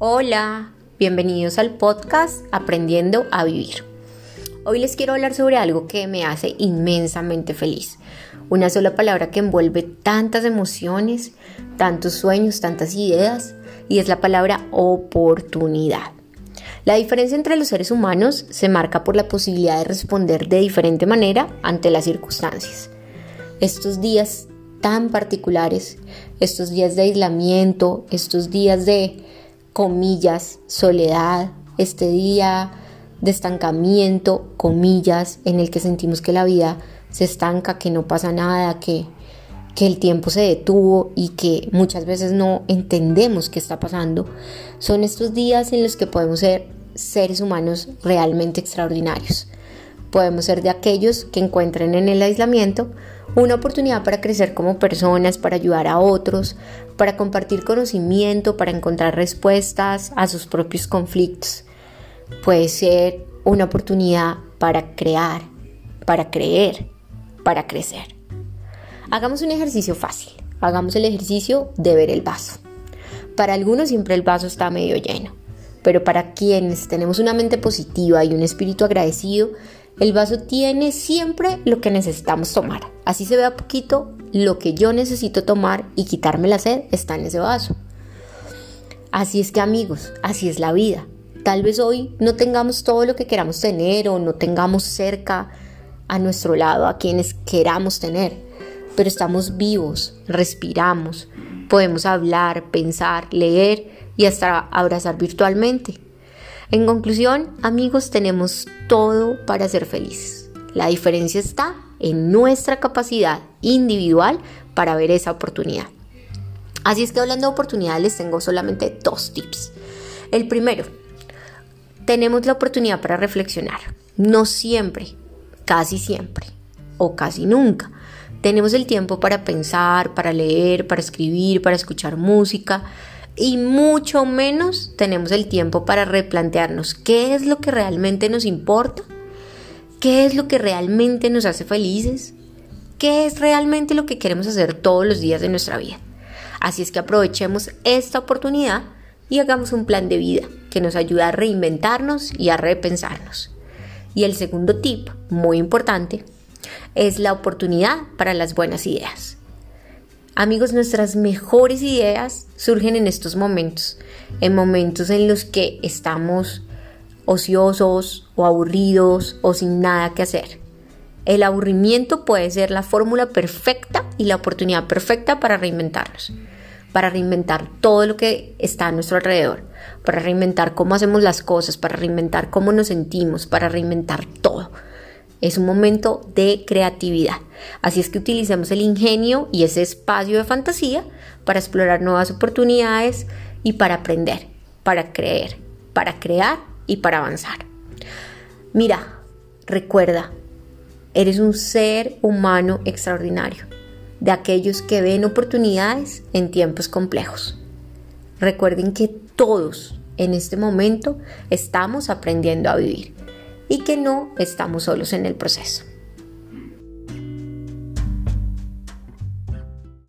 Hola, bienvenidos al podcast Aprendiendo a Vivir. Hoy les quiero hablar sobre algo que me hace inmensamente feliz. Una sola palabra que envuelve tantas emociones, tantos sueños, tantas ideas, y es la palabra oportunidad. La diferencia entre los seres humanos se marca por la posibilidad de responder de diferente manera ante las circunstancias. Estos días tan particulares, estos días de aislamiento, estos días de comillas, soledad, este día de estancamiento, comillas, en el que sentimos que la vida se estanca, que no pasa nada, que, que el tiempo se detuvo y que muchas veces no entendemos qué está pasando, son estos días en los que podemos ser seres humanos realmente extraordinarios. Podemos ser de aquellos que encuentren en el aislamiento una oportunidad para crecer como personas, para ayudar a otros, para compartir conocimiento, para encontrar respuestas a sus propios conflictos. Puede ser una oportunidad para crear, para creer, para crecer. Hagamos un ejercicio fácil. Hagamos el ejercicio de ver el vaso. Para algunos siempre el vaso está medio lleno, pero para quienes tenemos una mente positiva y un espíritu agradecido, el vaso tiene siempre lo que necesitamos tomar. Así se vea poquito, lo que yo necesito tomar y quitarme la sed está en ese vaso. Así es que amigos, así es la vida. Tal vez hoy no tengamos todo lo que queramos tener o no tengamos cerca a nuestro lado a quienes queramos tener, pero estamos vivos, respiramos, podemos hablar, pensar, leer y hasta abrazar virtualmente. En conclusión, amigos, tenemos todo para ser felices. La diferencia está en nuestra capacidad individual para ver esa oportunidad. Así es que hablando de oportunidades les tengo solamente dos tips. El primero, tenemos la oportunidad para reflexionar. No siempre, casi siempre o casi nunca. Tenemos el tiempo para pensar, para leer, para escribir, para escuchar música, y mucho menos tenemos el tiempo para replantearnos qué es lo que realmente nos importa, qué es lo que realmente nos hace felices, qué es realmente lo que queremos hacer todos los días de nuestra vida. Así es que aprovechemos esta oportunidad y hagamos un plan de vida que nos ayude a reinventarnos y a repensarnos. Y el segundo tip, muy importante, es la oportunidad para las buenas ideas. Amigos, nuestras mejores ideas surgen en estos momentos, en momentos en los que estamos ociosos o aburridos o sin nada que hacer. El aburrimiento puede ser la fórmula perfecta y la oportunidad perfecta para reinventarnos, para reinventar todo lo que está a nuestro alrededor, para reinventar cómo hacemos las cosas, para reinventar cómo nos sentimos, para reinventar todo. Es un momento de creatividad. Así es que utilicemos el ingenio y ese espacio de fantasía para explorar nuevas oportunidades y para aprender, para creer, para crear y para avanzar. Mira, recuerda, eres un ser humano extraordinario, de aquellos que ven oportunidades en tiempos complejos. Recuerden que todos en este momento estamos aprendiendo a vivir y que no estamos solos en el proceso.